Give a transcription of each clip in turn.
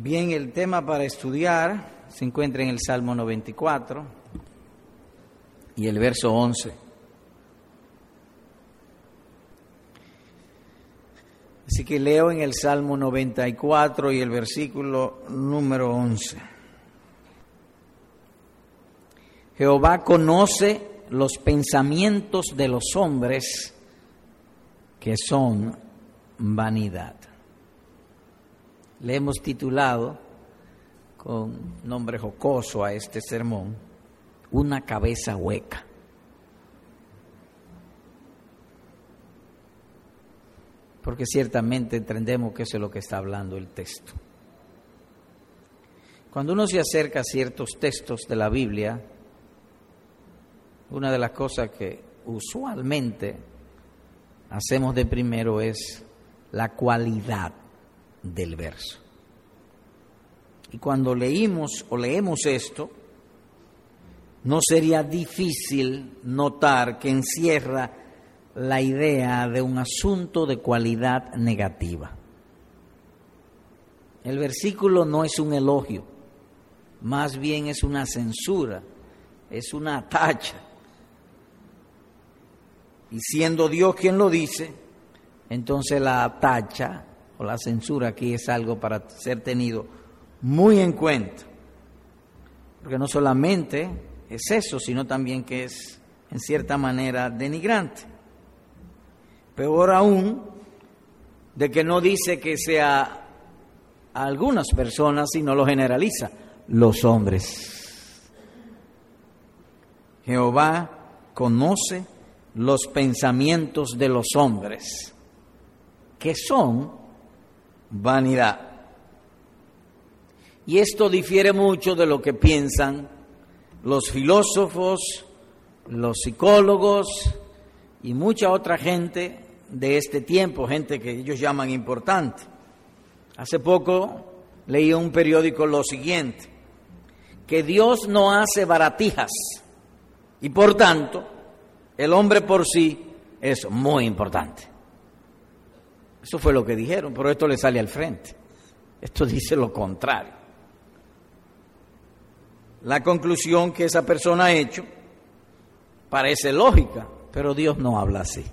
Bien, el tema para estudiar se encuentra en el Salmo 94 y el verso 11. Así que leo en el Salmo 94 y el versículo número 11. Jehová conoce los pensamientos de los hombres que son vanidad. Le hemos titulado con nombre jocoso a este sermón, Una cabeza hueca. Porque ciertamente entendemos que eso es lo que está hablando el texto. Cuando uno se acerca a ciertos textos de la Biblia, una de las cosas que usualmente hacemos de primero es la cualidad del verso. Y cuando leímos o leemos esto, no sería difícil notar que encierra la idea de un asunto de cualidad negativa. El versículo no es un elogio, más bien es una censura, es una tacha. Y siendo Dios quien lo dice, entonces la tacha o la censura aquí es algo para ser tenido muy en cuenta. Porque no solamente es eso, sino también que es en cierta manera denigrante. Peor aún, de que no dice que sea a algunas personas, sino lo generaliza, los hombres. Jehová conoce los pensamientos de los hombres, que son vanidad. Y esto difiere mucho de lo que piensan los filósofos, los psicólogos y mucha otra gente de este tiempo, gente que ellos llaman importante. Hace poco leí un periódico lo siguiente, que Dios no hace baratijas y por tanto el hombre por sí es muy importante. Eso fue lo que dijeron, pero esto le sale al frente. Esto dice lo contrario. La conclusión que esa persona ha hecho parece lógica, pero Dios no habla así.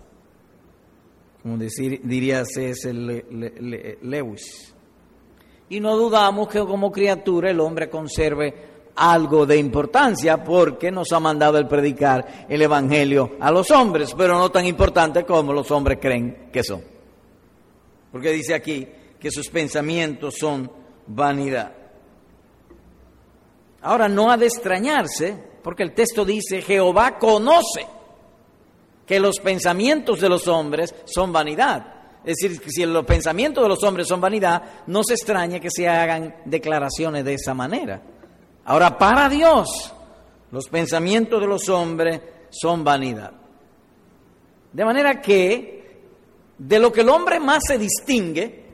Como diría C.S. Lewis. Y no dudamos que como criatura el hombre conserve algo de importancia porque nos ha mandado el predicar el Evangelio a los hombres, pero no tan importante como los hombres creen que son porque dice aquí que sus pensamientos son vanidad. Ahora no ha de extrañarse, porque el texto dice, Jehová conoce que los pensamientos de los hombres son vanidad. Es decir, que si los pensamientos de los hombres son vanidad, no se extraña que se hagan declaraciones de esa manera. Ahora, para Dios, los pensamientos de los hombres son vanidad. De manera que de lo que el hombre más se distingue,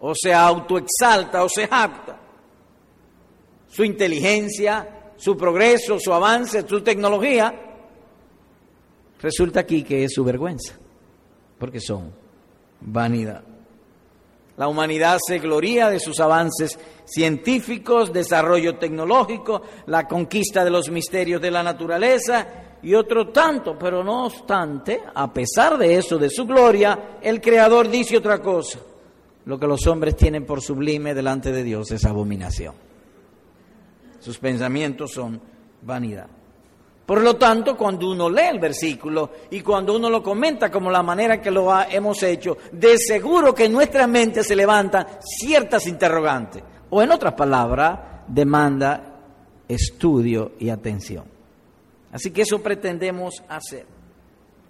o se autoexalta o se jacta, su inteligencia, su progreso, su avance, su tecnología, resulta aquí que es su vergüenza, porque son vanidad. La humanidad se gloría de sus avances científicos, desarrollo tecnológico, la conquista de los misterios de la naturaleza y otro tanto, pero no obstante, a pesar de eso, de su gloria, el Creador dice otra cosa. Lo que los hombres tienen por sublime delante de Dios es abominación. Sus pensamientos son vanidad. Por lo tanto, cuando uno lee el versículo y cuando uno lo comenta como la manera que lo hemos hecho, de seguro que en nuestra mente se levantan ciertas interrogantes. O en otras palabras, demanda estudio y atención. Así que eso pretendemos hacer.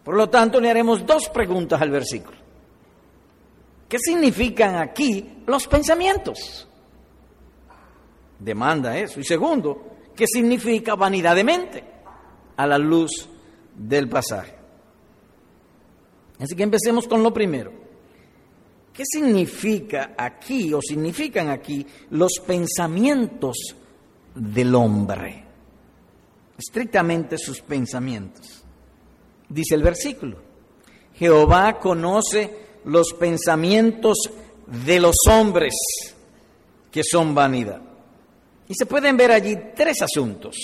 Por lo tanto, le haremos dos preguntas al versículo. ¿Qué significan aquí los pensamientos? Demanda eso. Y segundo, ¿qué significa vanidad de mente? A la luz del pasaje. Así que empecemos con lo primero. ¿Qué significa aquí o significan aquí los pensamientos del hombre? Estrictamente sus pensamientos. Dice el versículo, Jehová conoce los pensamientos de los hombres que son vanidad. Y se pueden ver allí tres asuntos,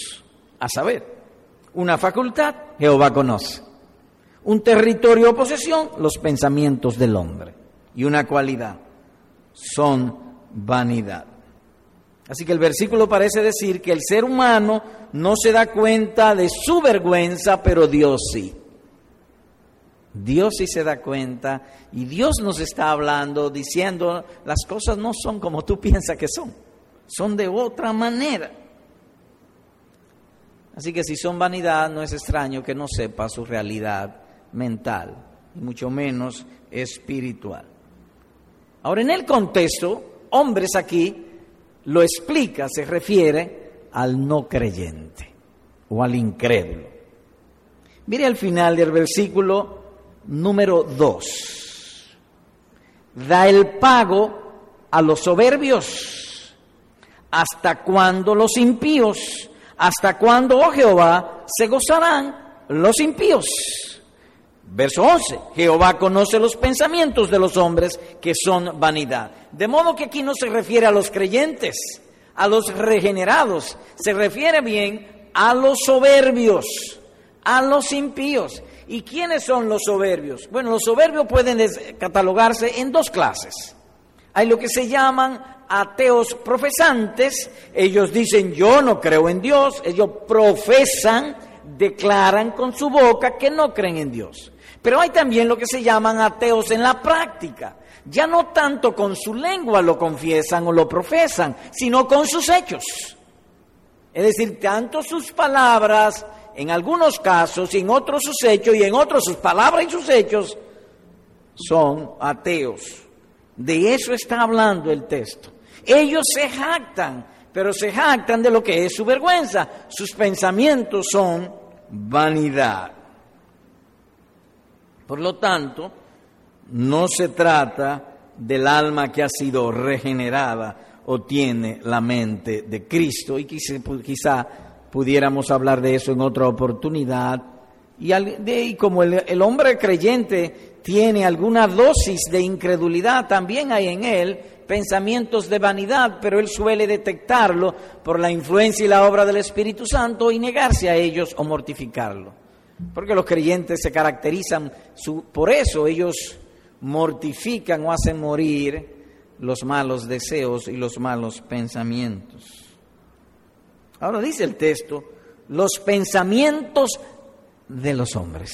a saber, una facultad, Jehová conoce. Un territorio o posesión, los pensamientos del hombre. Y una cualidad, son vanidad. Así que el versículo parece decir que el ser humano no se da cuenta de su vergüenza, pero Dios sí. Dios sí se da cuenta y Dios nos está hablando diciendo las cosas no son como tú piensas que son, son de otra manera. Así que si son vanidad, no es extraño que no sepa su realidad mental, y mucho menos espiritual. Ahora, en el contexto, hombres aquí lo explica, se refiere al no creyente o al incrédulo. Mire al final del versículo número 2. Da el pago a los soberbios. ¿Hasta cuándo los impíos? ¿Hasta cuándo, oh Jehová, se gozarán los impíos? Verso 11, Jehová conoce los pensamientos de los hombres que son vanidad. De modo que aquí no se refiere a los creyentes, a los regenerados, se refiere bien a los soberbios, a los impíos. ¿Y quiénes son los soberbios? Bueno, los soberbios pueden catalogarse en dos clases. Hay lo que se llaman ateos profesantes, ellos dicen yo no creo en Dios, ellos profesan, declaran con su boca que no creen en Dios. Pero hay también lo que se llaman ateos en la práctica. Ya no tanto con su lengua lo confiesan o lo profesan, sino con sus hechos. Es decir, tanto sus palabras, en algunos casos, y en otros sus hechos, y en otros sus palabras y sus hechos, son ateos. De eso está hablando el texto. Ellos se jactan, pero se jactan de lo que es su vergüenza. Sus pensamientos son vanidad. Por lo tanto, no se trata del alma que ha sido regenerada o tiene la mente de Cristo, y quizá, pudiéramos hablar de eso en otra oportunidad. Y, como el hombre creyente tiene alguna dosis de incredulidad, también hay en él pensamientos de vanidad, pero él suele detectarlo por la influencia y la obra del Espíritu Santo y negarse a ellos o mortificarlo. Porque los creyentes se caracterizan por eso, ellos mortifican o hacen morir los malos deseos y los malos pensamientos. Ahora dice el texto, los pensamientos de los hombres.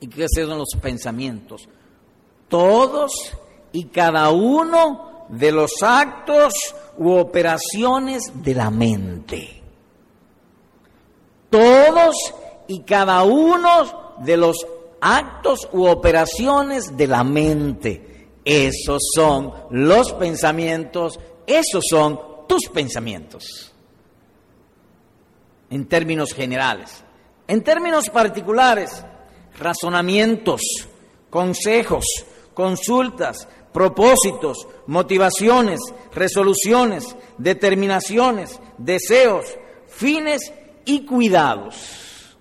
¿Y qué son los pensamientos? Todos y cada uno de los actos u operaciones de la mente todos y cada uno de los actos u operaciones de la mente. Esos son los pensamientos, esos son tus pensamientos. En términos generales. En términos particulares, razonamientos, consejos, consultas, propósitos, motivaciones, resoluciones, determinaciones, deseos, fines y cuidados.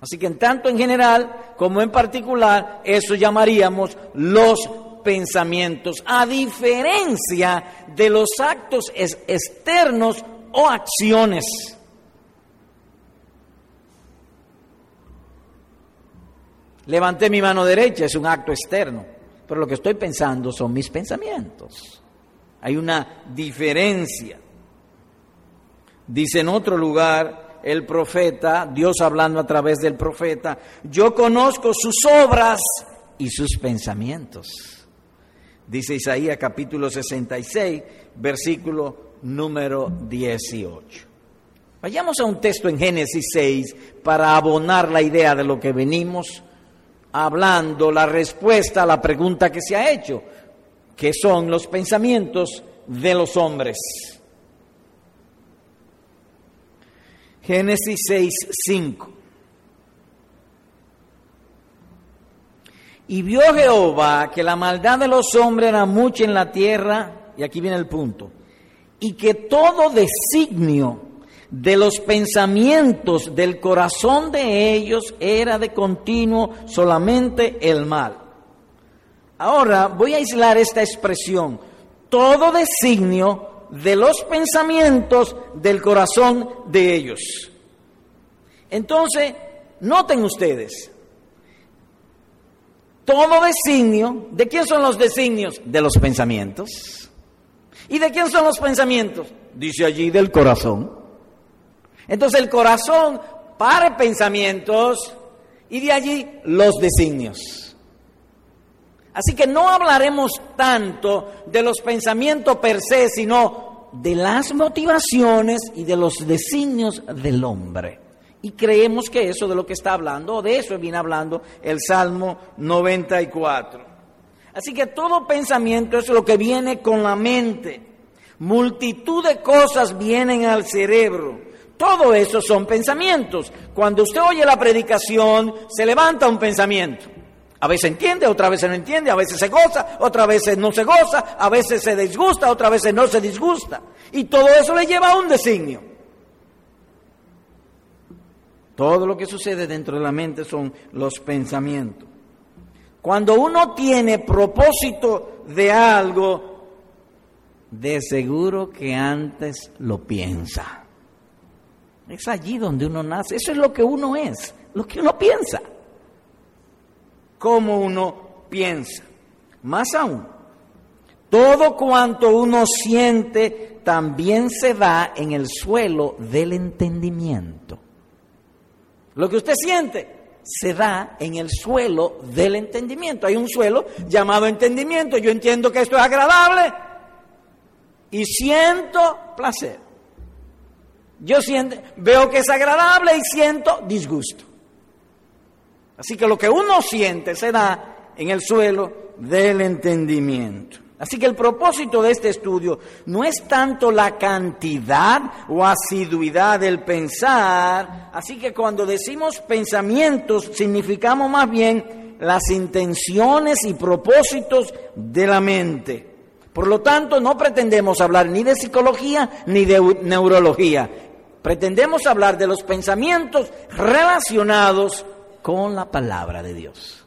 Así que en tanto en general como en particular, eso llamaríamos los pensamientos, a diferencia de los actos externos o acciones. Levanté mi mano derecha, es un acto externo, pero lo que estoy pensando son mis pensamientos. Hay una diferencia. Dice en otro lugar, el profeta, Dios hablando a través del profeta, yo conozco sus obras y sus pensamientos. Dice Isaías capítulo 66, versículo número 18. Vayamos a un texto en Génesis 6 para abonar la idea de lo que venimos hablando, la respuesta a la pregunta que se ha hecho, que son los pensamientos de los hombres. Génesis 6, 5. Y vio Jehová que la maldad de los hombres era mucha en la tierra, y aquí viene el punto, y que todo designio de los pensamientos del corazón de ellos era de continuo solamente el mal. Ahora voy a aislar esta expresión, todo designio de los pensamientos del corazón de ellos. Entonces, noten ustedes, todo designio, ¿de quién son los designios? De los pensamientos. ¿Y de quién son los pensamientos? Dice allí del corazón. Entonces el corazón para pensamientos y de allí los designios. Así que no hablaremos tanto de los pensamientos per se, sino de las motivaciones y de los designios del hombre. Y creemos que eso de lo que está hablando, o de eso viene hablando el Salmo 94. Así que todo pensamiento es lo que viene con la mente. Multitud de cosas vienen al cerebro. Todo eso son pensamientos. Cuando usted oye la predicación, se levanta un pensamiento. A veces entiende, otra vez no entiende, a veces se goza, otra veces no se goza, a veces se disgusta, otra veces no se disgusta. Y todo eso le lleva a un designio. Todo lo que sucede dentro de la mente son los pensamientos. Cuando uno tiene propósito de algo, de seguro que antes lo piensa. Es allí donde uno nace. Eso es lo que uno es, lo que uno piensa. Cómo uno piensa. Más aún, todo cuanto uno siente también se da en el suelo del entendimiento. Lo que usted siente se da en el suelo del entendimiento. Hay un suelo llamado entendimiento. Yo entiendo que esto es agradable y siento placer. Yo siento, veo que es agradable y siento disgusto. Así que lo que uno siente se da en el suelo del entendimiento. Así que el propósito de este estudio no es tanto la cantidad o asiduidad del pensar, así que cuando decimos pensamientos significamos más bien las intenciones y propósitos de la mente. Por lo tanto, no pretendemos hablar ni de psicología ni de neurología. Pretendemos hablar de los pensamientos relacionados con la palabra de Dios.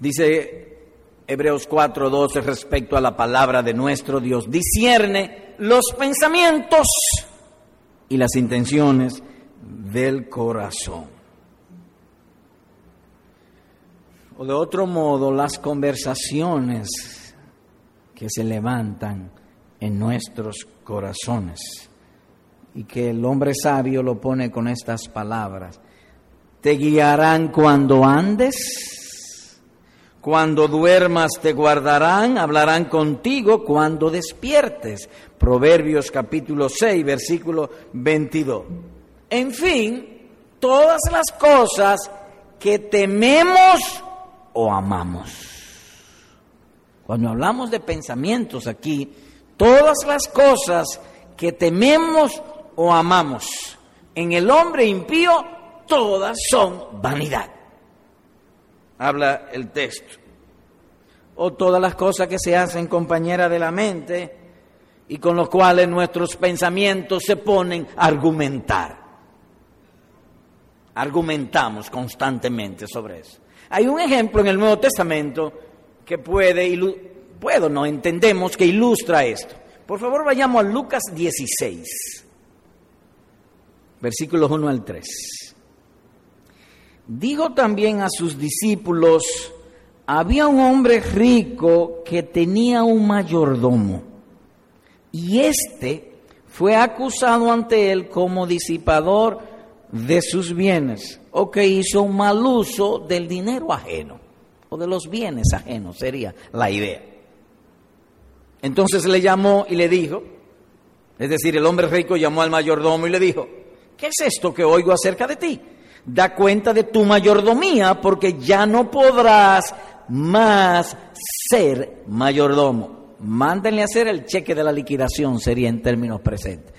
Dice Hebreos 4:12 respecto a la palabra de nuestro Dios, discierne los pensamientos y las intenciones del corazón. O de otro modo, las conversaciones que se levantan en nuestros corazones. Y que el hombre sabio lo pone con estas palabras. Te guiarán cuando andes cuando duermas te guardarán, hablarán contigo cuando despiertes. Proverbios capítulo 6, versículo 22. En fin, todas las cosas que tememos o amamos. Cuando hablamos de pensamientos aquí, todas las cosas que tememos o amamos. En el hombre impío, todas son vanidad habla el texto. O todas las cosas que se hacen compañera de la mente y con los cuales nuestros pensamientos se ponen a argumentar. Argumentamos constantemente sobre eso. Hay un ejemplo en el Nuevo Testamento que puede, puedo, no entendemos, que ilustra esto. Por favor, vayamos a Lucas 16, versículos 1 al 3. Digo también a sus discípulos, había un hombre rico que tenía un mayordomo y éste fue acusado ante él como disipador de sus bienes o que hizo un mal uso del dinero ajeno o de los bienes ajenos, sería la idea. Entonces le llamó y le dijo, es decir, el hombre rico llamó al mayordomo y le dijo, ¿qué es esto que oigo acerca de ti? da cuenta de tu mayordomía porque ya no podrás más ser mayordomo. Mándenle a hacer el cheque de la liquidación, sería en términos presentes.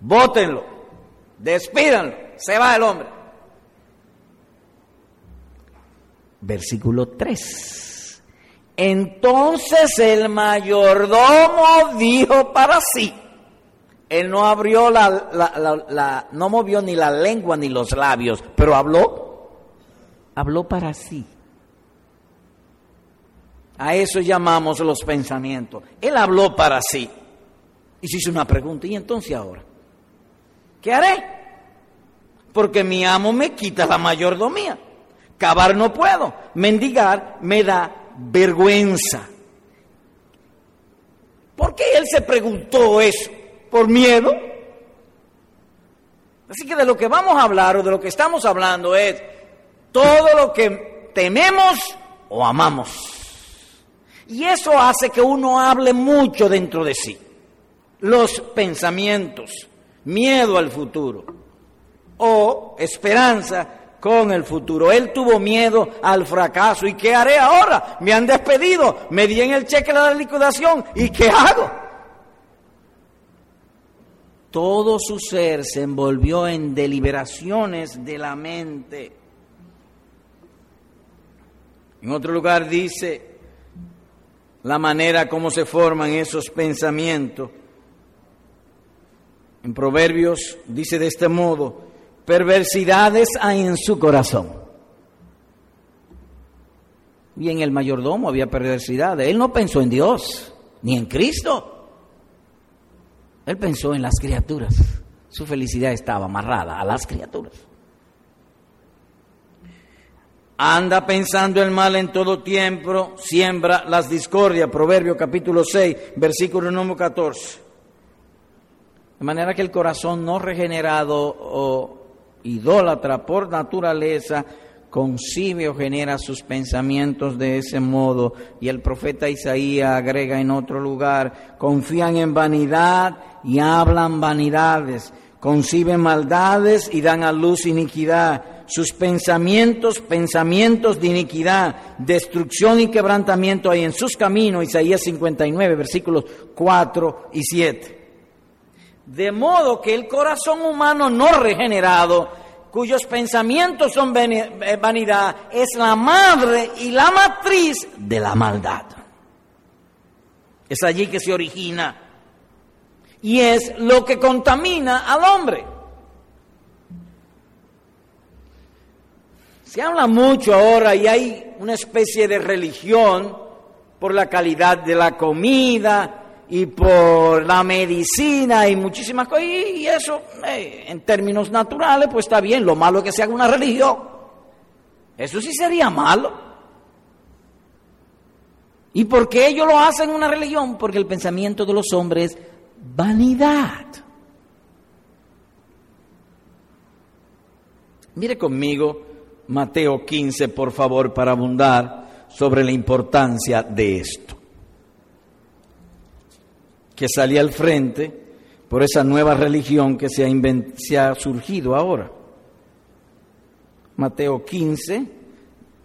Bótenlo, despídanlo, se va el hombre. Versículo 3. Entonces el mayordomo dijo para sí, él no abrió la, la, no movió ni la lengua ni los labios, pero habló, habló para sí. A eso llamamos los pensamientos. Él habló para sí y se hizo una pregunta. ¿Y entonces ahora? ¿Qué haré? Porque mi amo me quita la mayordomía. Cavar no puedo. Mendigar me da vergüenza. ¿Por qué él se preguntó eso? ¿Por miedo? Así que de lo que vamos a hablar o de lo que estamos hablando es todo lo que tememos o amamos. Y eso hace que uno hable mucho dentro de sí. Los pensamientos, miedo al futuro o esperanza con el futuro. Él tuvo miedo al fracaso. ¿Y qué haré ahora? Me han despedido, me di en el cheque de la liquidación. ¿Y qué hago? Todo su ser se envolvió en deliberaciones de la mente. En otro lugar dice la manera como se forman esos pensamientos. En Proverbios dice de este modo, perversidades hay en su corazón. Y en el mayordomo había perversidades. Él no pensó en Dios, ni en Cristo. Él pensó en las criaturas. Su felicidad estaba amarrada a las criaturas. Anda pensando el mal en todo tiempo, siembra las discordias. Proverbio capítulo 6, versículo número 14. De manera que el corazón no regenerado o idólatra por naturaleza, concibe o genera sus pensamientos de ese modo. Y el profeta Isaías agrega en otro lugar, confían en vanidad y hablan vanidades, conciben maldades y dan a luz iniquidad. Sus pensamientos, pensamientos de iniquidad, destrucción y quebrantamiento hay en sus caminos, Isaías 59, versículos 4 y 7. De modo que el corazón humano no regenerado, cuyos pensamientos son eh, vanidad, es la madre y la matriz de la maldad. Es allí que se origina y es lo que contamina al hombre. Se habla mucho ahora y hay una especie de religión por la calidad de la comida, y por la medicina y muchísimas cosas. Y eso, eh, en términos naturales, pues está bien. Lo malo es que se haga una religión. Eso sí sería malo. ¿Y por qué ellos lo hacen una religión? Porque el pensamiento de los hombres es vanidad. Mire conmigo Mateo 15, por favor, para abundar sobre la importancia de esto que salía al frente por esa nueva religión que se ha, se ha surgido ahora. Mateo 15,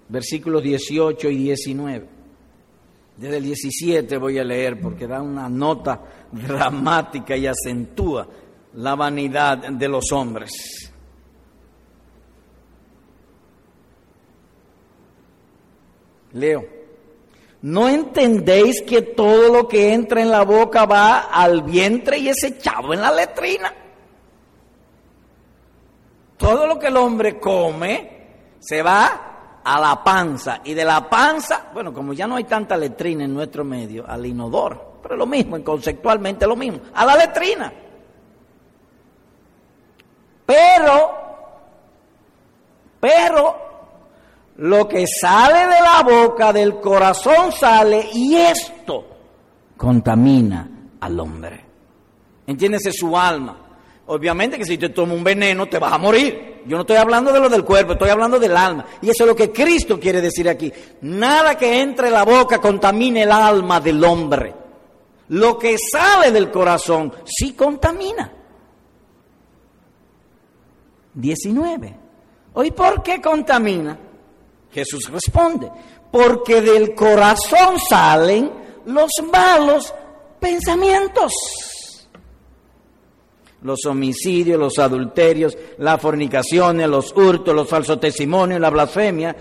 versículos 18 y 19. Desde el 17 voy a leer porque da una nota dramática y acentúa la vanidad de los hombres. Leo. ¿No entendéis que todo lo que entra en la boca va al vientre y es echado en la letrina? Todo lo que el hombre come se va a la panza y de la panza, bueno, como ya no hay tanta letrina en nuestro medio, al inodoro, pero lo mismo, conceptualmente lo mismo, a la letrina. Pero, pero lo que sale de la boca, del corazón sale y esto contamina al hombre. Entiéndese su alma. Obviamente que si te toma un veneno te vas a morir. Yo no estoy hablando de lo del cuerpo, estoy hablando del alma. Y eso es lo que Cristo quiere decir aquí. Nada que entre en la boca contamine el alma del hombre. Lo que sale del corazón sí contamina. 19. ¿Hoy por qué contamina? Jesús responde, porque del corazón salen los malos pensamientos. Los homicidios, los adulterios, las fornicaciones, los hurtos, los falsos testimonios, la blasfemia.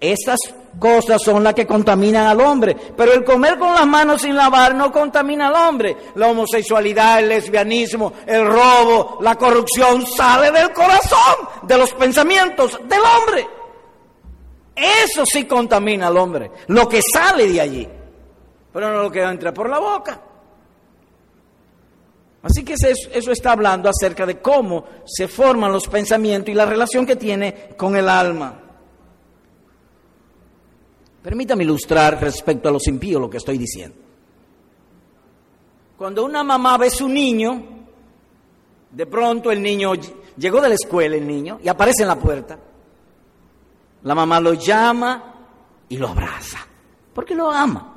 Estas cosas son las que contaminan al hombre. Pero el comer con las manos sin lavar no contamina al hombre. La homosexualidad, el lesbianismo, el robo, la corrupción sale del corazón, de los pensamientos del hombre. Eso sí contamina al hombre, lo que sale de allí, pero no lo que entra por la boca. Así que eso, está hablando acerca de cómo se forman los pensamientos y la relación que tiene con el alma. Permítame ilustrar respecto a los impíos lo que estoy diciendo. Cuando una mamá ve su niño, de pronto el niño llegó de la escuela, el niño, y aparece en la puerta. La mamá lo llama y lo abraza, porque lo ama.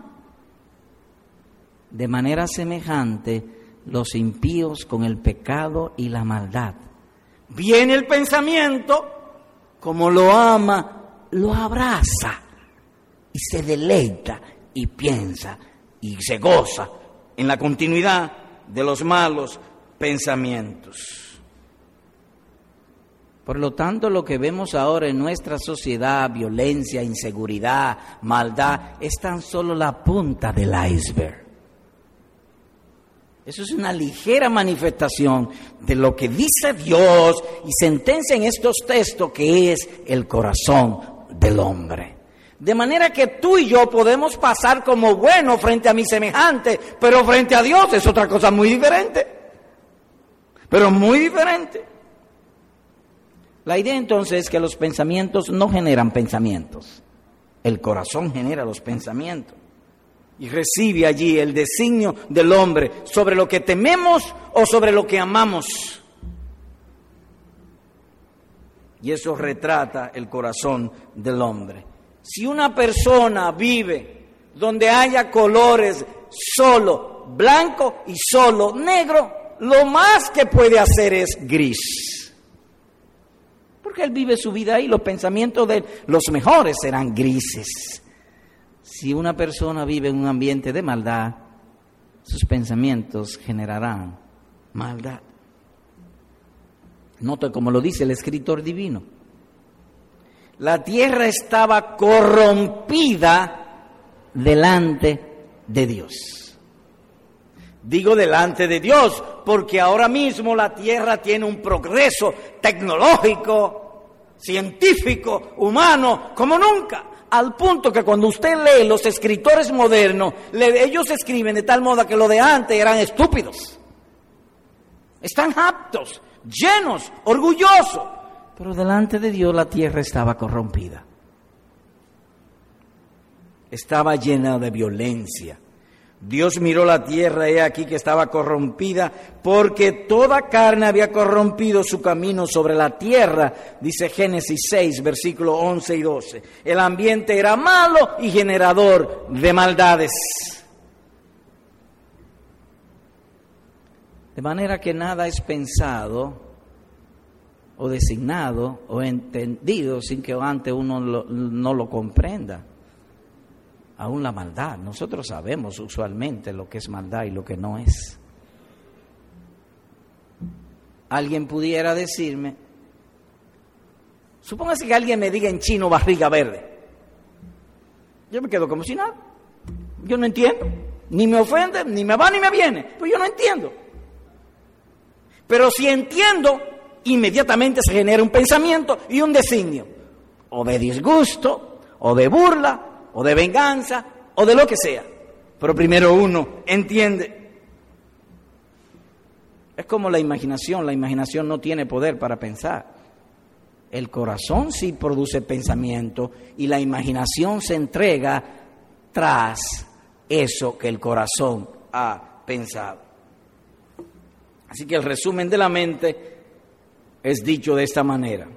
De manera semejante, los impíos con el pecado y la maldad. Viene el pensamiento, como lo ama, lo abraza y se deleita y piensa y se goza en la continuidad de los malos pensamientos. Por lo tanto, lo que vemos ahora en nuestra sociedad, violencia, inseguridad, maldad, es tan solo la punta del iceberg. Eso es una ligera manifestación de lo que dice Dios y sentencia en estos textos que es el corazón del hombre. De manera que tú y yo podemos pasar como buenos frente a mi semejante, pero frente a Dios es otra cosa muy diferente. Pero muy diferente. La idea entonces es que los pensamientos no generan pensamientos. El corazón genera los pensamientos y recibe allí el designio del hombre sobre lo que tememos o sobre lo que amamos. Y eso retrata el corazón del hombre. Si una persona vive donde haya colores solo blanco y solo negro, lo más que puede hacer es gris. Porque él vive su vida ahí, los pensamientos de los mejores serán grises. Si una persona vive en un ambiente de maldad, sus pensamientos generarán maldad. Nota como lo dice el escritor divino. La tierra estaba corrompida delante de Dios. Digo delante de Dios porque ahora mismo la tierra tiene un progreso tecnológico, científico, humano, como nunca al punto que cuando usted lee los escritores modernos, ellos escriben de tal modo que lo de antes eran estúpidos. Están aptos, llenos, orgullosos. Pero delante de Dios la tierra estaba corrompida. Estaba llena de violencia, Dios miró la tierra, he aquí que estaba corrompida, porque toda carne había corrompido su camino sobre la tierra, dice Génesis 6, versículos 11 y 12. El ambiente era malo y generador de maldades. De manera que nada es pensado o designado o entendido sin que antes uno no lo comprenda aún la maldad. Nosotros sabemos usualmente lo que es maldad y lo que no es. Alguien pudiera decirme, supóngase que alguien me diga en chino barriga verde. Yo me quedo como si nada. Yo no entiendo. Ni me ofende, ni me va, ni me viene. Pues yo no entiendo. Pero si entiendo, inmediatamente se genera un pensamiento y un designio. O de disgusto, o de burla, o de venganza o de lo que sea. Pero primero uno entiende. Es como la imaginación, la imaginación no tiene poder para pensar. El corazón sí produce pensamiento y la imaginación se entrega tras eso que el corazón ha pensado. Así que el resumen de la mente es dicho de esta manera.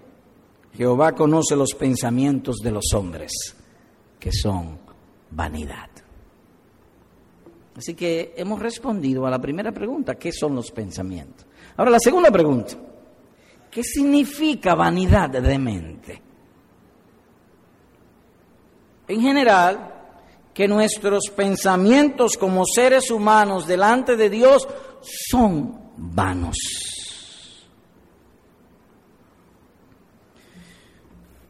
Jehová conoce los pensamientos de los hombres que son vanidad. Así que hemos respondido a la primera pregunta, ¿qué son los pensamientos? Ahora la segunda pregunta, ¿qué significa vanidad de mente? En general, que nuestros pensamientos como seres humanos delante de Dios son vanos.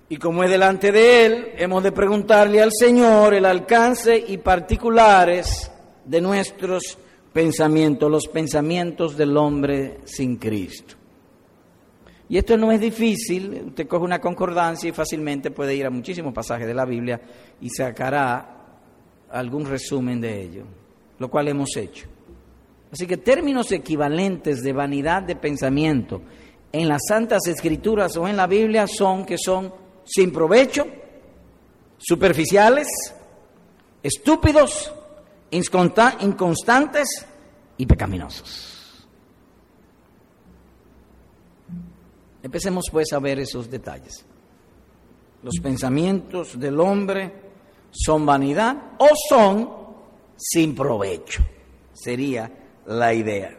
Y como es delante de Él, hemos de preguntarle al Señor el alcance y particulares de nuestros pensamientos, los pensamientos del hombre sin Cristo. Y esto no es difícil, usted coge una concordancia y fácilmente puede ir a muchísimos pasajes de la Biblia y sacará algún resumen de ello, lo cual hemos hecho. Así que términos equivalentes de vanidad de pensamiento en las Santas Escrituras o en la Biblia son que son sin provecho, superficiales, estúpidos, inconstantes y pecaminosos. Empecemos pues a ver esos detalles. Los pensamientos del hombre son vanidad o son sin provecho, sería la idea.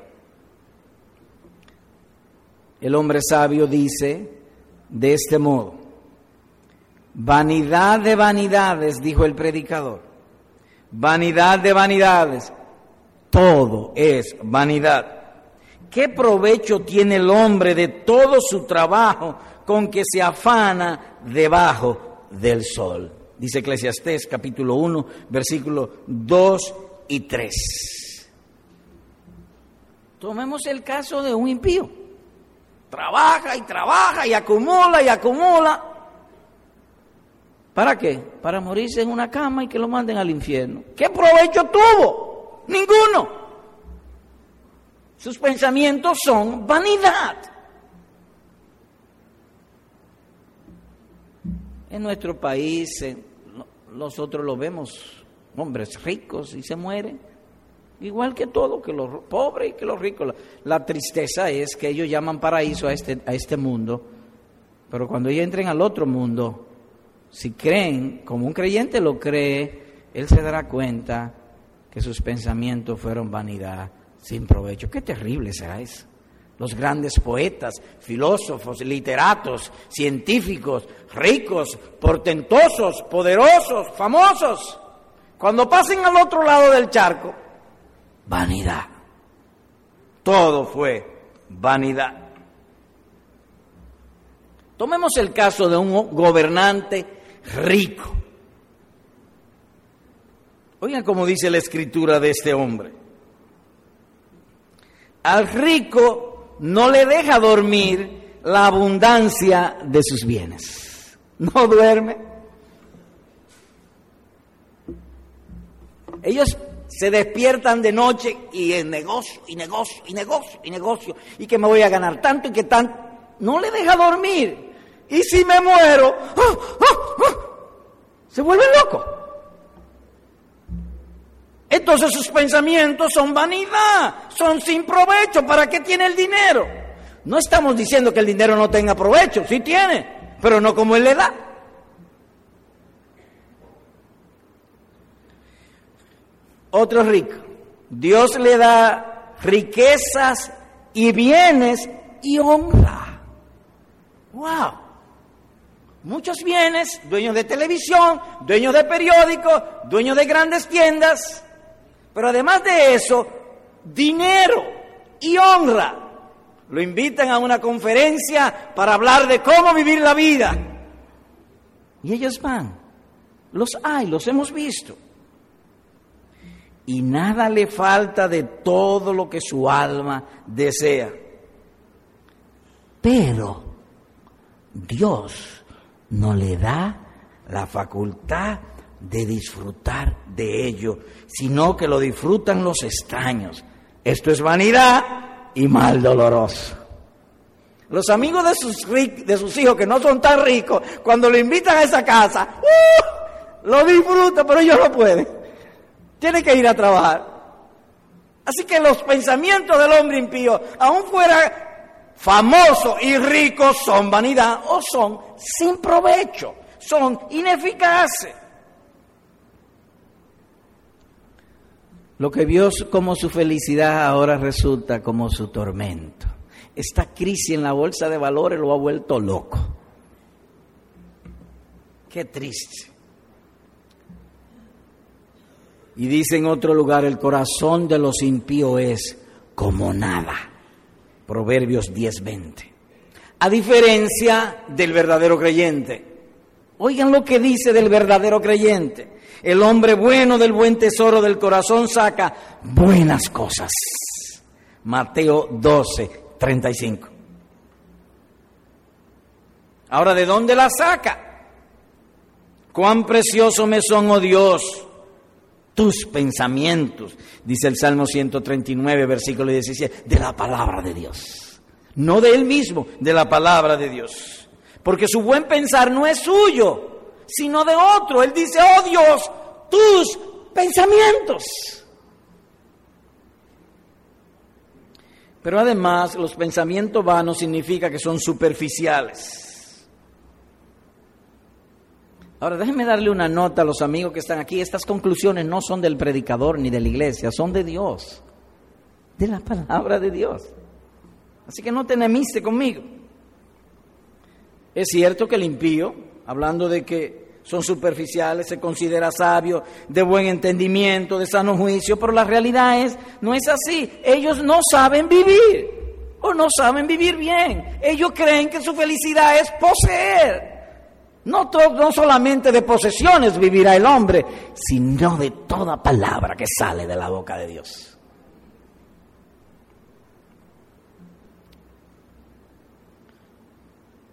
El hombre sabio dice de este modo, vanidad de vanidades, dijo el predicador, vanidad de vanidades, todo es vanidad. ¿Qué provecho tiene el hombre de todo su trabajo con que se afana debajo del sol? Dice Eclesiastés capítulo 1, versículos 2 y 3. Tomemos el caso de un impío. Trabaja y trabaja y acumula y acumula. ¿Para qué? Para morirse en una cama y que lo manden al infierno. ¿Qué provecho tuvo? Ninguno. Sus pensamientos son vanidad. En nuestro país nosotros lo vemos, hombres ricos y se mueren, igual que todo, que los pobres y que los ricos. La, tristeza es que ellos llaman paraíso a este, a este mundo, pero cuando ellos entren al otro mundo, si creen, como un creyente lo cree, él se dará cuenta que sus pensamientos fueron vanidad sin provecho. Qué terrible será eso. Los grandes poetas, filósofos, literatos, científicos, ricos, portentosos, poderosos, famosos, cuando pasen al otro lado del charco, vanidad. Todo fue vanidad. Tomemos el caso de un gobernante rico. Oigan cómo dice la escritura de este hombre. Al rico no le deja dormir la abundancia de sus bienes. No duerme. Ellos se despiertan de noche y en negocio, y negocio, y negocio, y negocio, y que me voy a ganar tanto y que tanto. No le deja dormir. Y si me muero, ¡ah, ah, ah! se vuelve loco. Entonces sus pensamientos son vanidad, son sin provecho. ¿Para qué tiene el dinero? No estamos diciendo que el dinero no tenga provecho, sí tiene, pero no como él le da. Otro rico. Dios le da riquezas y bienes y honra. ¡Wow! Muchos bienes, dueños de televisión, dueños de periódicos, dueños de grandes tiendas, pero además de eso, dinero y honra. Lo invitan a una conferencia para hablar de cómo vivir la vida. Y ellos van. Los hay, los hemos visto. Y nada le falta de todo lo que su alma desea. Pero Dios no le da la facultad de disfrutar de ello, sino que lo disfrutan los extraños. Esto es vanidad y mal doloroso. Los amigos de sus, hijos que no son tan ricos, cuando lo invitan a esa casa, ¡uh! lo disfrutan, pero ellos no pueden. Tienen que ir a trabajar. Así que los pensamientos del hombre impío, aun fuera famoso y rico, son vanidad o son sin provecho, son ineficaces. Lo que vio como su felicidad ahora resulta como su tormento. Esta crisis en la bolsa de valores lo ha vuelto loco. Qué triste. Y dice en otro lugar, el corazón de los impíos es como nada. Proverbios 10:20. A diferencia del verdadero creyente. Oigan lo que dice del verdadero creyente. El hombre bueno del buen tesoro del corazón saca buenas cosas. Mateo 12, 35. Ahora, ¿de dónde la saca? Cuán precioso me son, oh Dios, tus pensamientos, dice el Salmo 139, versículo 17, de la palabra de Dios. No de él mismo, de la palabra de Dios. Porque su buen pensar no es suyo, sino de otro. Él dice, oh Dios, tus pensamientos. Pero además los pensamientos vanos significa que son superficiales. Ahora déjenme darle una nota a los amigos que están aquí. Estas conclusiones no son del predicador ni de la iglesia, son de Dios, de la palabra de Dios. Así que no te enemiste conmigo. Es cierto que el impío, hablando de que son superficiales, se considera sabio, de buen entendimiento, de sano juicio, pero la realidad es, no es así. Ellos no saben vivir o no saben vivir bien. Ellos creen que su felicidad es poseer. No, no solamente de posesiones vivirá el hombre, sino de toda palabra que sale de la boca de Dios.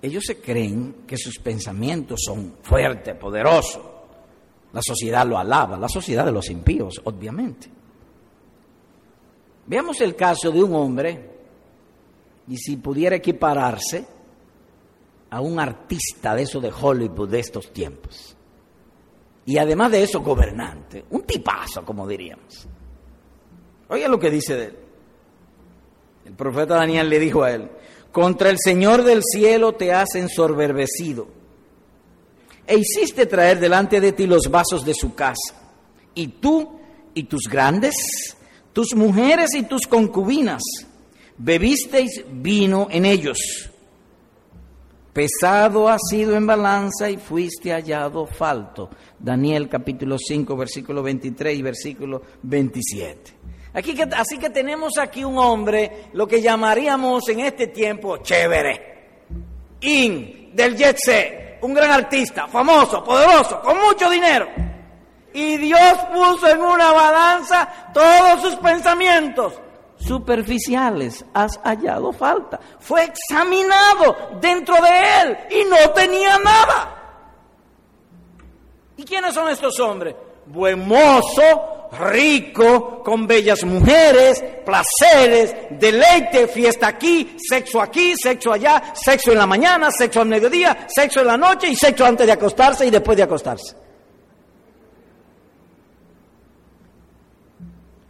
ellos se creen que sus pensamientos son fuertes, poderosos. La sociedad lo alaba, la sociedad de los impíos, obviamente. Veamos el caso de un hombre, y si pudiera equipararse a un artista de eso de Hollywood de estos tiempos. Y además de eso, gobernante, un tipazo, como diríamos. Oiga lo que dice de él. El profeta Daniel le dijo a él, contra el Señor del cielo te has ensorberbecido e hiciste traer delante de ti los vasos de su casa. Y tú y tus grandes, tus mujeres y tus concubinas, bebisteis vino en ellos. Pesado ha sido en balanza y fuiste hallado falto. Daniel capítulo 5, versículo 23 y versículo 27 así que tenemos aquí un hombre, lo que llamaríamos en este tiempo chévere, in, del jet set, un gran artista, famoso, poderoso, con mucho dinero. Y Dios puso en una balanza todos sus pensamientos superficiales, has hallado falta. Fue examinado dentro de él y no tenía nada. ¿Y quiénes son estos hombres? Buen mozo, rico, con bellas mujeres, placeres, deleite, fiesta aquí, sexo aquí, sexo allá, sexo en la mañana, sexo al mediodía, sexo en la noche y sexo antes de acostarse y después de acostarse.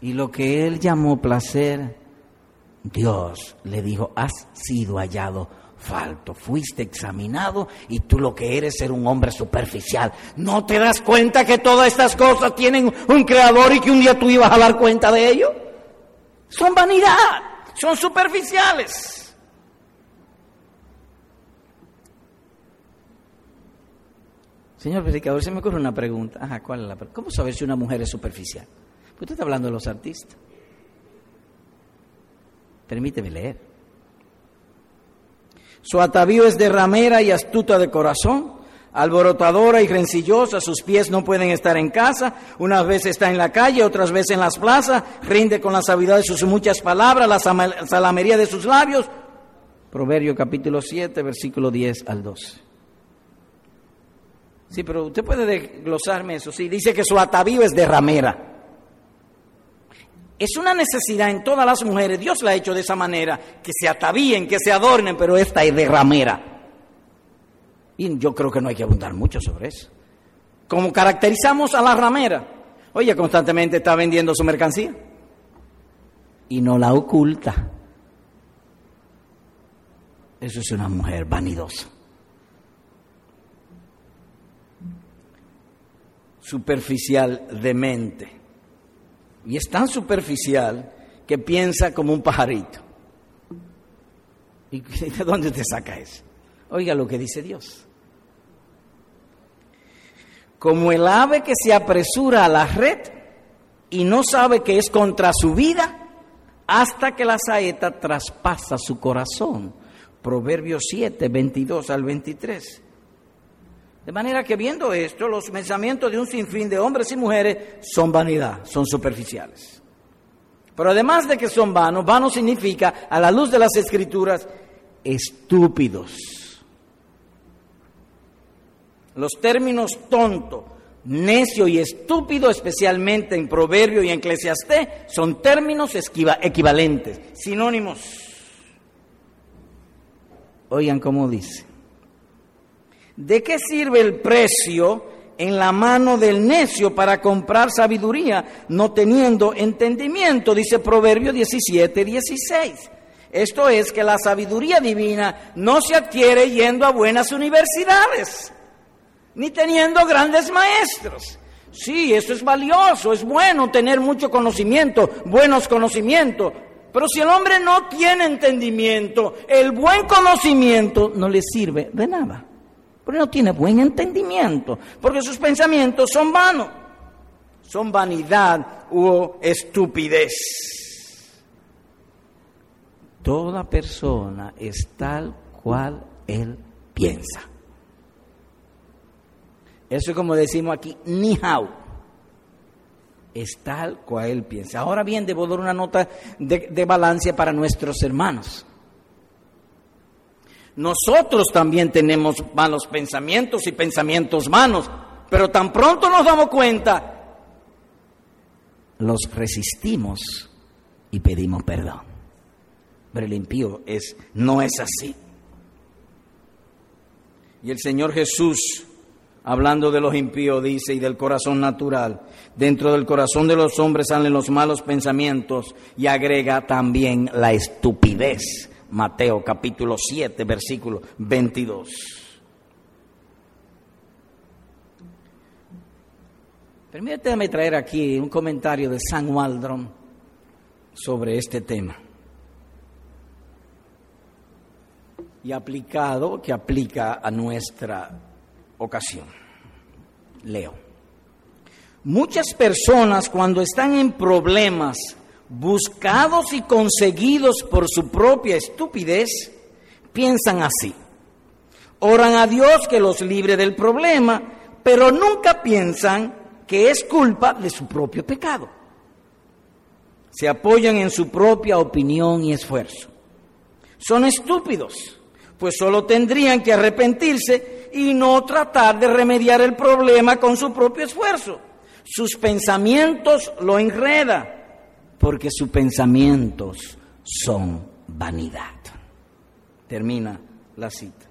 Y lo que él llamó placer, Dios le dijo, has sido hallado falto, fuiste examinado y tú lo que eres ser un hombre superficial. ¿No te das cuenta que todas estas cosas tienen un creador y que un día tú ibas a dar cuenta de ello? Son vanidad, son superficiales. Señor predicador, se me ocurre una pregunta. Ajá, ¿cuál es la pregunta? ¿Cómo saber si una mujer es superficial? Usted está hablando de los artistas. Permíteme leer. Su atavío es de ramera y astuta de corazón, alborotadora y rencillosa, sus pies no pueden estar en casa, unas veces está en la calle, otras veces en las plazas, rinde con la sabiduría de sus muchas palabras, la salamería de sus labios. Proverbio capítulo 7, versículo 10 al 12. Sí, pero usted puede desglosarme eso, sí, dice que su atavío es de ramera. Es una necesidad en todas las mujeres, Dios la ha hecho de esa manera, que se atavíen, que se adornen, pero esta es de ramera. Y yo creo que no hay que abundar mucho sobre eso. Como caracterizamos a la ramera, oye, constantemente está vendiendo su mercancía y no la oculta. Eso es una mujer vanidosa. Superficial de mente y es tan superficial que piensa como un pajarito. ¿Y de dónde te saca eso? Oiga lo que dice Dios. Como el ave que se apresura a la red y no sabe que es contra su vida hasta que la saeta traspasa su corazón. Proverbios 7, 22 al 23. De manera que viendo esto, los pensamientos de un sinfín de hombres y mujeres son vanidad, son superficiales. Pero además de que son vanos, vano significa, a la luz de las escrituras, estúpidos. Los términos tonto, necio y estúpido, especialmente en Proverbio y en Eclesiastés, son términos equivalentes, sinónimos. Oigan cómo dice. ¿De qué sirve el precio en la mano del necio para comprar sabiduría, no teniendo entendimiento? Dice Proverbio 17, 16. Esto es que la sabiduría divina no se adquiere yendo a buenas universidades, ni teniendo grandes maestros. Sí, eso es valioso, es bueno tener mucho conocimiento, buenos conocimientos, pero si el hombre no tiene entendimiento, el buen conocimiento no le sirve de nada, porque no tiene buen entendimiento, porque sus pensamientos son vanos, son vanidad o estupidez. Toda persona es tal cual él piensa. Eso es como decimos aquí, ni hao. Es tal cual él piensa. Ahora bien, debo dar una nota de, de balance para nuestros hermanos. Nosotros también tenemos malos pensamientos y pensamientos malos, pero tan pronto nos damos cuenta, los resistimos y pedimos perdón. Pero el impío es, no es así. Y el Señor Jesús, hablando de los impíos, dice, y del corazón natural, dentro del corazón de los hombres salen los malos pensamientos y agrega también la estupidez. Mateo capítulo 7, versículo 22. Permítame traer aquí un comentario de San Waldron sobre este tema. y aplicado que aplica a nuestra ocasión. Leo. Muchas personas cuando están en problemas buscados y conseguidos por su propia estupidez, piensan así. Oran a Dios que los libre del problema, pero nunca piensan que es culpa de su propio pecado. Se apoyan en su propia opinión y esfuerzo. Son estúpidos pues solo tendrían que arrepentirse y no tratar de remediar el problema con su propio esfuerzo. Sus pensamientos lo enredan, porque sus pensamientos son vanidad. Termina la cita.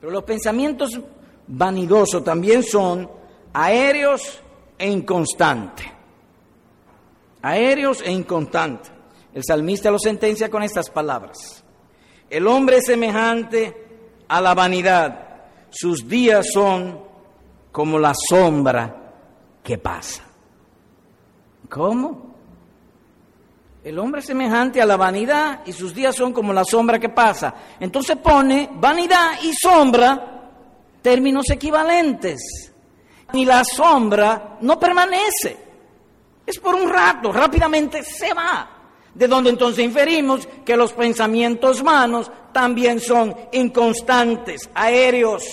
Pero los pensamientos vanidosos también son aéreos e inconstantes. Aéreos e inconstantes. El salmista lo sentencia con estas palabras. El hombre es semejante a la vanidad. Sus días son como la sombra que pasa. ¿Cómo? El hombre es semejante a la vanidad y sus días son como la sombra que pasa. Entonces pone vanidad y sombra, términos equivalentes. Y la sombra no permanece. Es por un rato, rápidamente se va de donde entonces inferimos que los pensamientos humanos también son inconstantes, aéreos.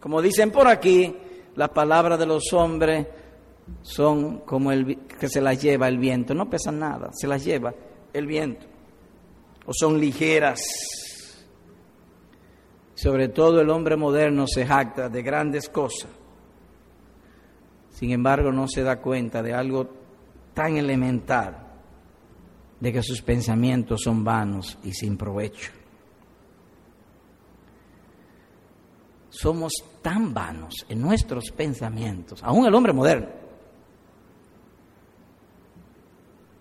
Como dicen por aquí, las palabras de los hombres son como el que se las lleva el viento, no pesan nada, se las lleva el viento, o son ligeras. Sobre todo el hombre moderno se jacta de grandes cosas, sin embargo no se da cuenta de algo tan elemental de que sus pensamientos son vanos y sin provecho. Somos tan vanos en nuestros pensamientos, aún el hombre moderno.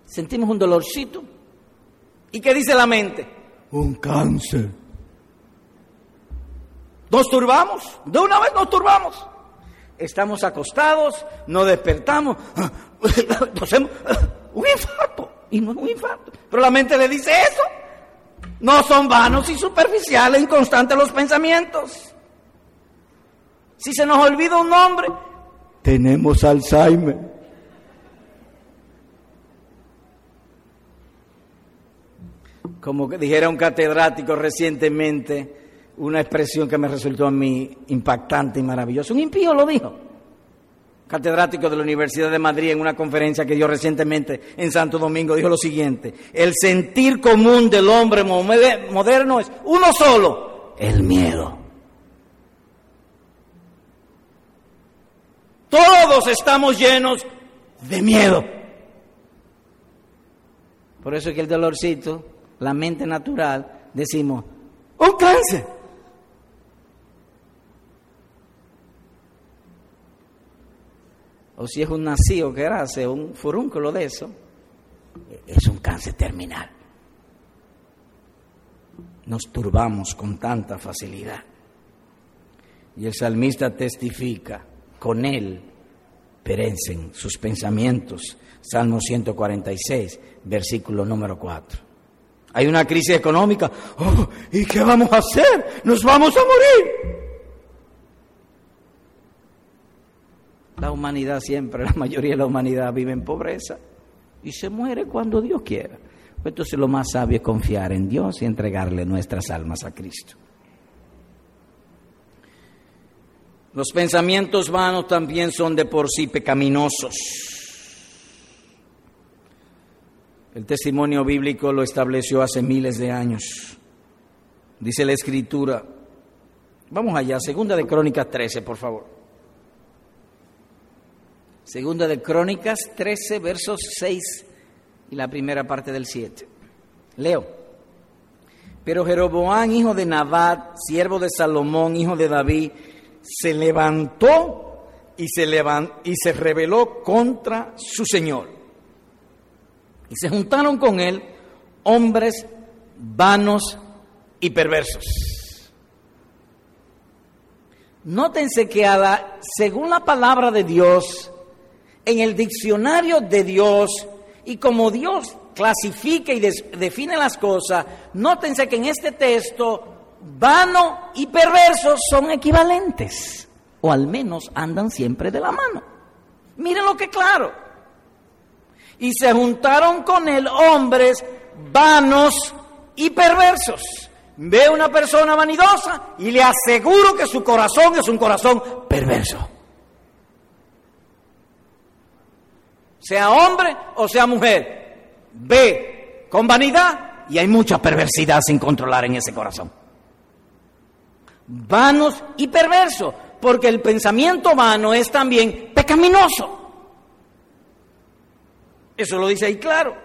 Sentimos un dolorcito. ¿Y qué dice la mente? Un cáncer. Nos turbamos, de una vez nos turbamos. Estamos acostados, nos despertamos, nos hacemos un infarto y no es un infarto. Pero la mente le dice eso. No son vanos y superficiales, inconstantes los pensamientos. Si se nos olvida un nombre, tenemos Alzheimer. Como dijera un catedrático recientemente, una expresión que me resultó a mí impactante y maravillosa. Un impío lo dijo catedrático de la Universidad de Madrid, en una conferencia que dio recientemente en Santo Domingo, dijo lo siguiente, el sentir común del hombre moderno es uno solo, el miedo. Todos estamos llenos de miedo. Por eso es que el dolorcito, la mente natural, decimos, un cáncer. O si es un nacido que hace un furúnculo de eso, es un cáncer terminal. Nos turbamos con tanta facilidad. Y el salmista testifica, con él perecen sus pensamientos. Salmo 146, versículo número 4. Hay una crisis económica. Oh, ¿Y qué vamos a hacer? Nos vamos a morir. La humanidad siempre, la mayoría de la humanidad vive en pobreza y se muere cuando Dios quiera. Entonces lo más sabio es confiar en Dios y entregarle nuestras almas a Cristo. Los pensamientos vanos también son de por sí pecaminosos. El testimonio bíblico lo estableció hace miles de años. Dice la escritura. Vamos allá, segunda de Crónicas 13, por favor. Segunda de Crónicas 13, versos 6 y la primera parte del 7. Leo. Pero Jeroboán, hijo de Nabat, siervo de Salomón, hijo de David, se levantó y se, y se rebeló contra su Señor. Y se juntaron con él hombres vanos y perversos. Nótense que según la palabra de Dios, en el diccionario de Dios, y como Dios clasifica y define las cosas, nótense que en este texto vano y perverso son equivalentes, o al menos andan siempre de la mano. Miren lo que claro. Y se juntaron con él hombres vanos y perversos. Ve una persona vanidosa y le aseguro que su corazón es un corazón perverso. Sea hombre o sea mujer, ve con vanidad y hay mucha perversidad sin controlar en ese corazón vanos y perversos, porque el pensamiento vano es también pecaminoso. Eso lo dice ahí claro.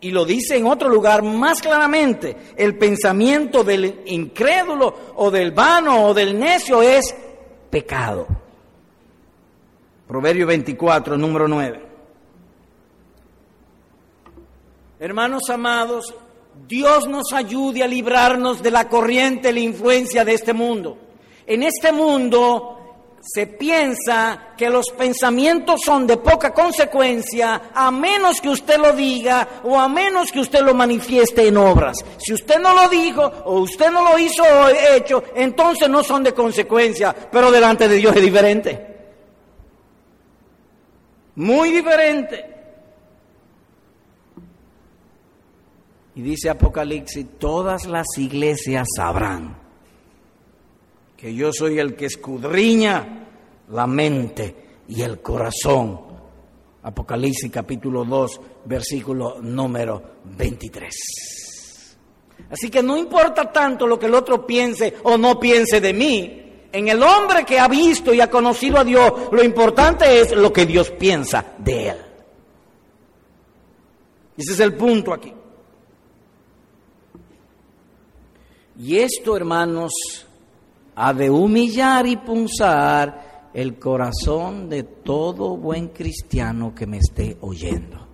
Y lo dice en otro lugar más claramente. El pensamiento del incrédulo o del vano o del necio es pecado. Proverbio 24, número 9. Hermanos amados, Dios nos ayude a librarnos de la corriente, la influencia de este mundo. En este mundo se piensa que los pensamientos son de poca consecuencia a menos que usted lo diga o a menos que usted lo manifieste en obras. Si usted no lo dijo o usted no lo hizo o hecho, entonces no son de consecuencia, pero delante de Dios es diferente. Muy diferente. Y dice Apocalipsis, todas las iglesias sabrán que yo soy el que escudriña la mente y el corazón. Apocalipsis capítulo 2, versículo número 23. Así que no importa tanto lo que el otro piense o no piense de mí. En el hombre que ha visto y ha conocido a Dios, lo importante es lo que Dios piensa de él. Ese es el punto aquí. Y esto, hermanos, ha de humillar y punzar el corazón de todo buen cristiano que me esté oyendo.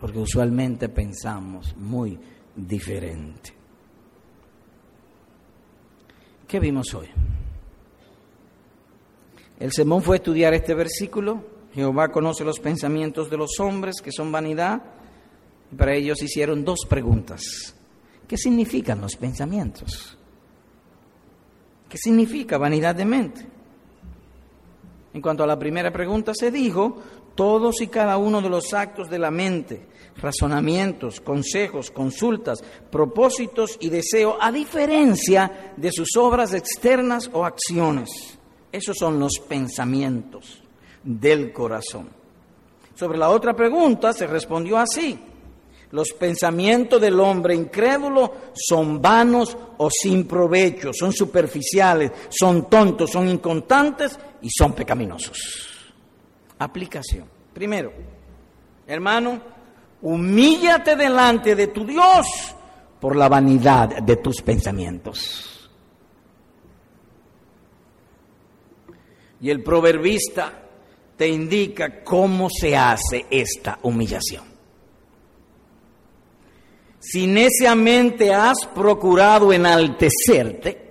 Porque usualmente pensamos muy diferente. ¿Qué vimos hoy? El sermón fue estudiar este versículo. Jehová conoce los pensamientos de los hombres, que son vanidad. Y para ellos hicieron dos preguntas. ¿Qué significan los pensamientos? ¿Qué significa vanidad de mente? En cuanto a la primera pregunta, se dijo, todos y cada uno de los actos de la mente, razonamientos, consejos, consultas, propósitos y deseos, a diferencia de sus obras externas o acciones. Esos son los pensamientos del corazón. Sobre la otra pregunta se respondió así, los pensamientos del hombre incrédulo son vanos o sin provecho, son superficiales, son tontos, son inconstantes y son pecaminosos. Aplicación. Primero, hermano, humíllate delante de tu Dios por la vanidad de tus pensamientos. Y el proverbista te indica cómo se hace esta humillación. Si neciamente has procurado enaltecerte,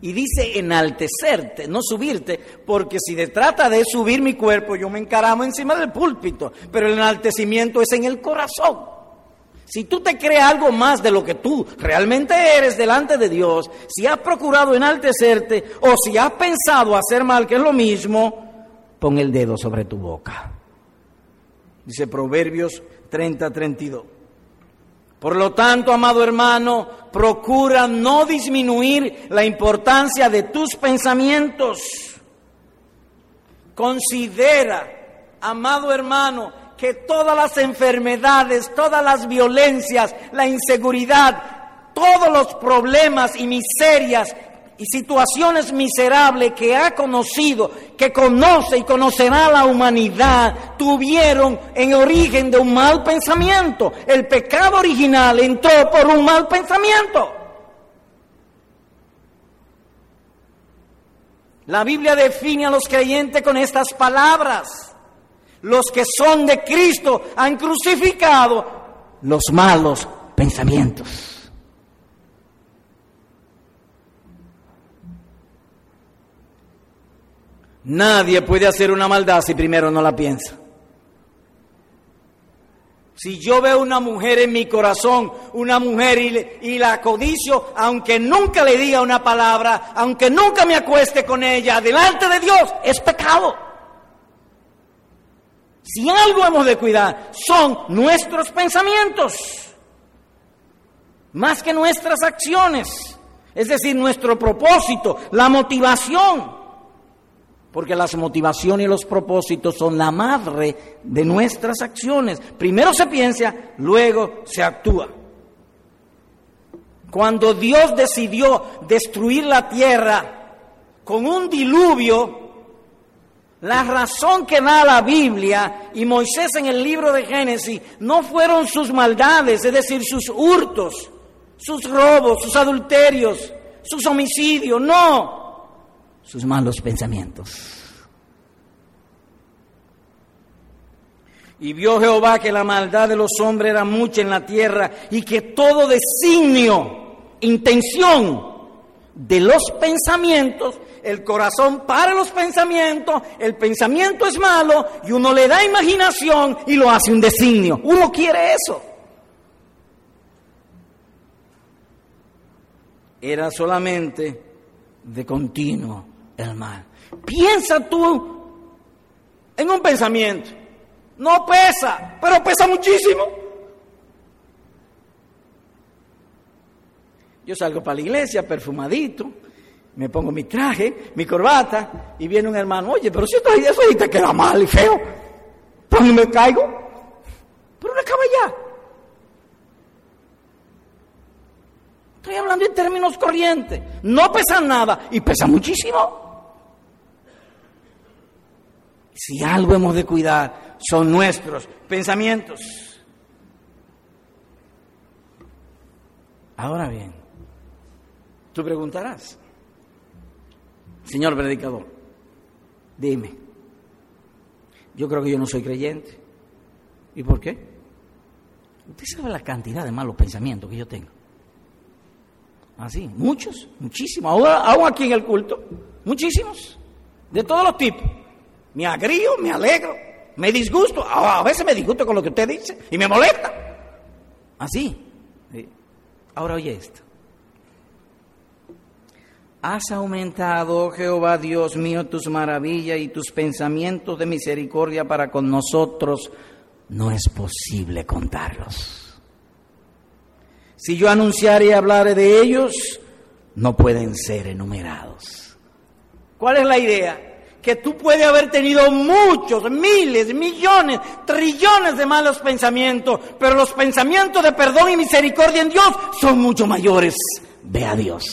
y dice enaltecerte, no subirte, porque si se trata de subir mi cuerpo, yo me encaramo encima del púlpito, pero el enaltecimiento es en el corazón. Si tú te crees algo más de lo que tú realmente eres delante de Dios, si has procurado enaltecerte o si has pensado hacer mal, que es lo mismo, pon el dedo sobre tu boca. Dice Proverbios 30, 32. Por lo tanto, amado hermano, procura no disminuir la importancia de tus pensamientos. Considera, amado hermano, que todas las enfermedades, todas las violencias, la inseguridad, todos los problemas y miserias y situaciones miserables que ha conocido, que conoce y conocerá la humanidad, tuvieron en origen de un mal pensamiento. El pecado original entró por un mal pensamiento. La Biblia define a los creyentes con estas palabras. Los que son de Cristo han crucificado los malos pensamientos. Nadie puede hacer una maldad si primero no la piensa. Si yo veo una mujer en mi corazón, una mujer y, la codicio, aunque nunca le diga una palabra, aunque nunca me acueste con ella, delante de Dios, es pecado. Si algo hemos de cuidar, son nuestros pensamientos, más que nuestras acciones, es decir, nuestro propósito, la motivación porque las motivaciones y los propósitos son la madre de nuestras acciones. Primero se piensa, luego se actúa. Cuando Dios decidió destruir la tierra con un diluvio, la razón que da la Biblia y Moisés en el libro de Génesis no fueron sus maldades, es decir, sus hurtos, sus robos, sus adulterios, sus homicidios, no sus malos pensamientos. Y vio Jehová que la maldad de los hombres era mucha en la tierra y que todo designio, intención de los pensamientos, el corazón para los pensamientos, el pensamiento es malo y uno le da imaginación y lo hace un designio. Uno quiere eso. Era solamente de continuo el mal. Piensa tú en un pensamiento. No pesa, pero pesa muchísimo. Yo salgo para la iglesia perfumadito, me pongo mi traje, mi corbata, y viene un hermano, oye, pero si esto eso ahí te queda mal y feo, ¿por qué me caigo? Pero no acaba ya. Estoy hablando en términos corrientes. No pesa nada y pesa muchísimo. Si algo hemos de cuidar, son nuestros pensamientos. Ahora bien, tú preguntarás, señor predicador, dime, yo creo que yo no soy creyente. ¿Y por qué? Usted sabe la cantidad de malos pensamientos que yo tengo. Así, muchos, muchísimos, aún aquí en el culto, muchísimos, de todos los tipos. Me agrío, me alegro, me disgusto. A veces me disgusto con lo que usted dice y me molesta. Así. Ahora oye esto. Has aumentado, Jehová Dios mío, tus maravillas y tus pensamientos de misericordia para con nosotros. No es posible contarlos. Si yo anunciare y hablare de ellos, no pueden ser enumerados. ¿Cuál es la idea? Que tú puedes haber tenido muchos, miles, millones, trillones de malos pensamientos, pero los pensamientos de perdón y misericordia en Dios son mucho mayores. Ve a Dios.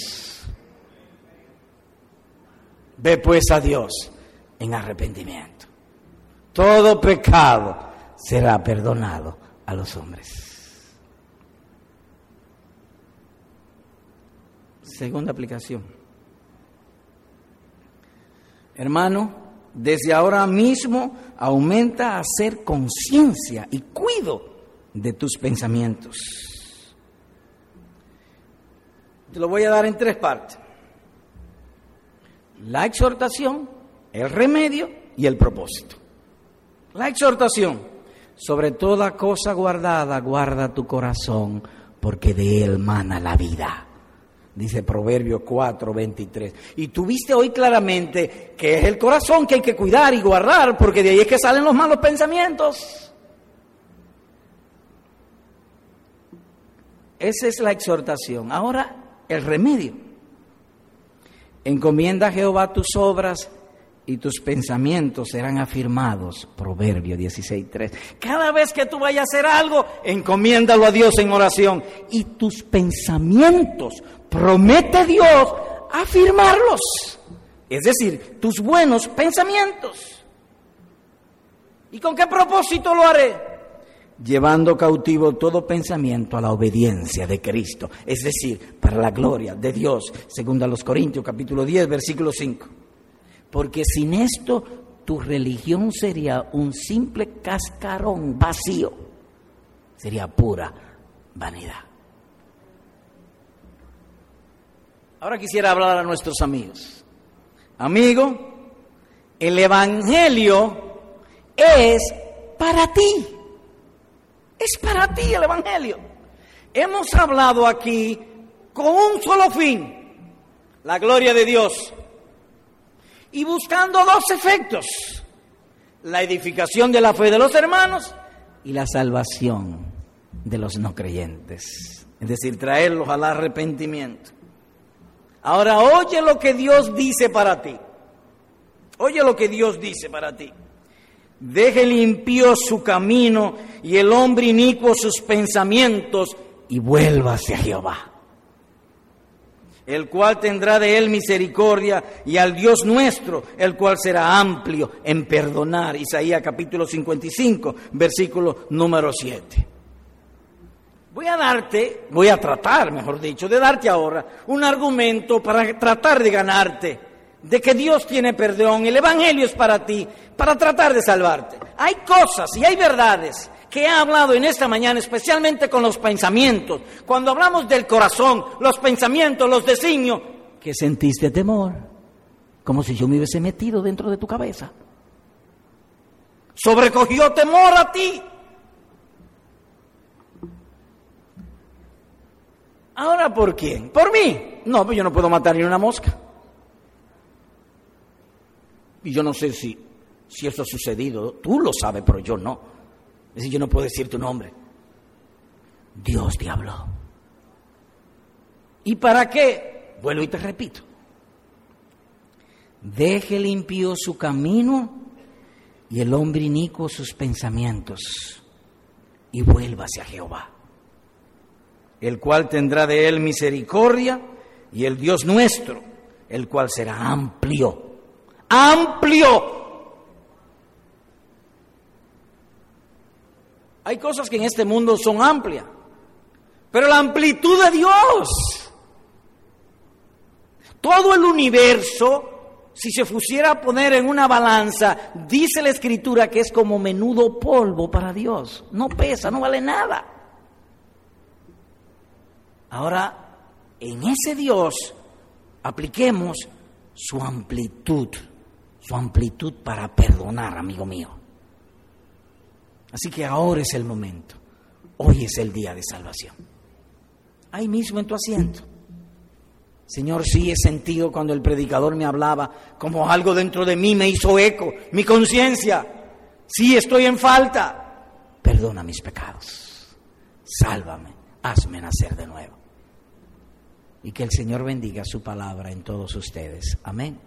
Ve pues a Dios. en arrepentimiento. Todo pecado será perdonado a los hombres. Segunda aplicación. Hermano, desde ahora mismo aumenta a hacer conciencia y cuido de tus pensamientos. Te lo voy a dar en tres partes. La exhortación, el remedio y el propósito. La exhortación, sobre toda cosa guardada, guarda tu corazón, porque de él mana la vida. Dice Proverbio 4, 23. Y tú viste hoy claramente que es el corazón que hay que cuidar y guardar, porque de ahí es que salen los malos pensamientos. Esa es la exhortación. Ahora, el remedio. Encomienda a Jehová tus obras y tus pensamientos serán afirmados. Proverbio 16.3. Cada vez que tú vayas a hacer algo, encomiéndalo a Dios en oración. Y tus pensamientos, promete Dios afirmarlos. Es decir, tus buenos pensamientos. ¿Y con qué propósito lo haré? llevando cautivo todo pensamiento a la obediencia de Cristo, es decir, para la gloria de Dios, según a los Corintios capítulo 10, versículo 5. Porque sin esto tu religión sería un simple cascarón vacío, sería pura vanidad. Ahora quisiera hablar a nuestros amigos. Amigo, el Evangelio es para ti. Es para ti el Evangelio. Hemos hablado aquí con un solo fin, la gloria de Dios, y buscando dos efectos, la edificación de la fe de los hermanos y la salvación de los no creyentes, es decir, traerlos al arrepentimiento. Ahora oye lo que Dios dice para ti, oye lo que Dios dice para ti. Deje el impío su camino y el hombre inicuo sus pensamientos y vuelva hacia Jehová, el cual tendrá de él misericordia y al Dios nuestro, el cual será amplio en perdonar. Isaías capítulo 55, versículo número 7. Voy a darte, voy a tratar, mejor dicho, de darte ahora un argumento para tratar de ganarte de que Dios tiene perdón, el Evangelio es para ti, para tratar de salvarte. Hay cosas y hay verdades que he hablado en esta mañana, especialmente con los pensamientos. Cuando hablamos del corazón, los pensamientos, los designios, que sentiste temor, como si yo me hubiese metido dentro de tu cabeza. Sobrecogió temor a ti. Ahora, ¿por quién? ¿Por mí? No, pues yo no puedo matar ni una mosca. Y yo no sé si, si eso ha sucedido. Tú lo sabes, pero yo no. Es decir, yo no puedo decir tu nombre. Dios te habló. ¿Y para qué? Vuelvo y te repito. Deje limpio su camino y el hombre inicuo sus pensamientos y vuelva hacia Jehová, el cual tendrá de él misericordia y el Dios nuestro, el cual será amplio amplio. Hay cosas que en este mundo son amplias, pero la amplitud de Dios, todo el universo, si se pusiera a poner en una balanza, dice la escritura que es como menudo polvo para Dios, no pesa, no vale nada. Ahora, en ese Dios apliquemos su amplitud su amplitud para perdonar, amigo mío. Así que ahora es el momento. Hoy es el día de salvación. Ahí mismo en tu asiento. Señor, sí he sentido cuando el predicador me hablaba, como algo dentro de mí me hizo eco, mi conciencia. Sí estoy en falta. Perdona mis pecados. Sálvame. Hazme nacer de nuevo. Y que el Señor bendiga su palabra en todos ustedes. Amén.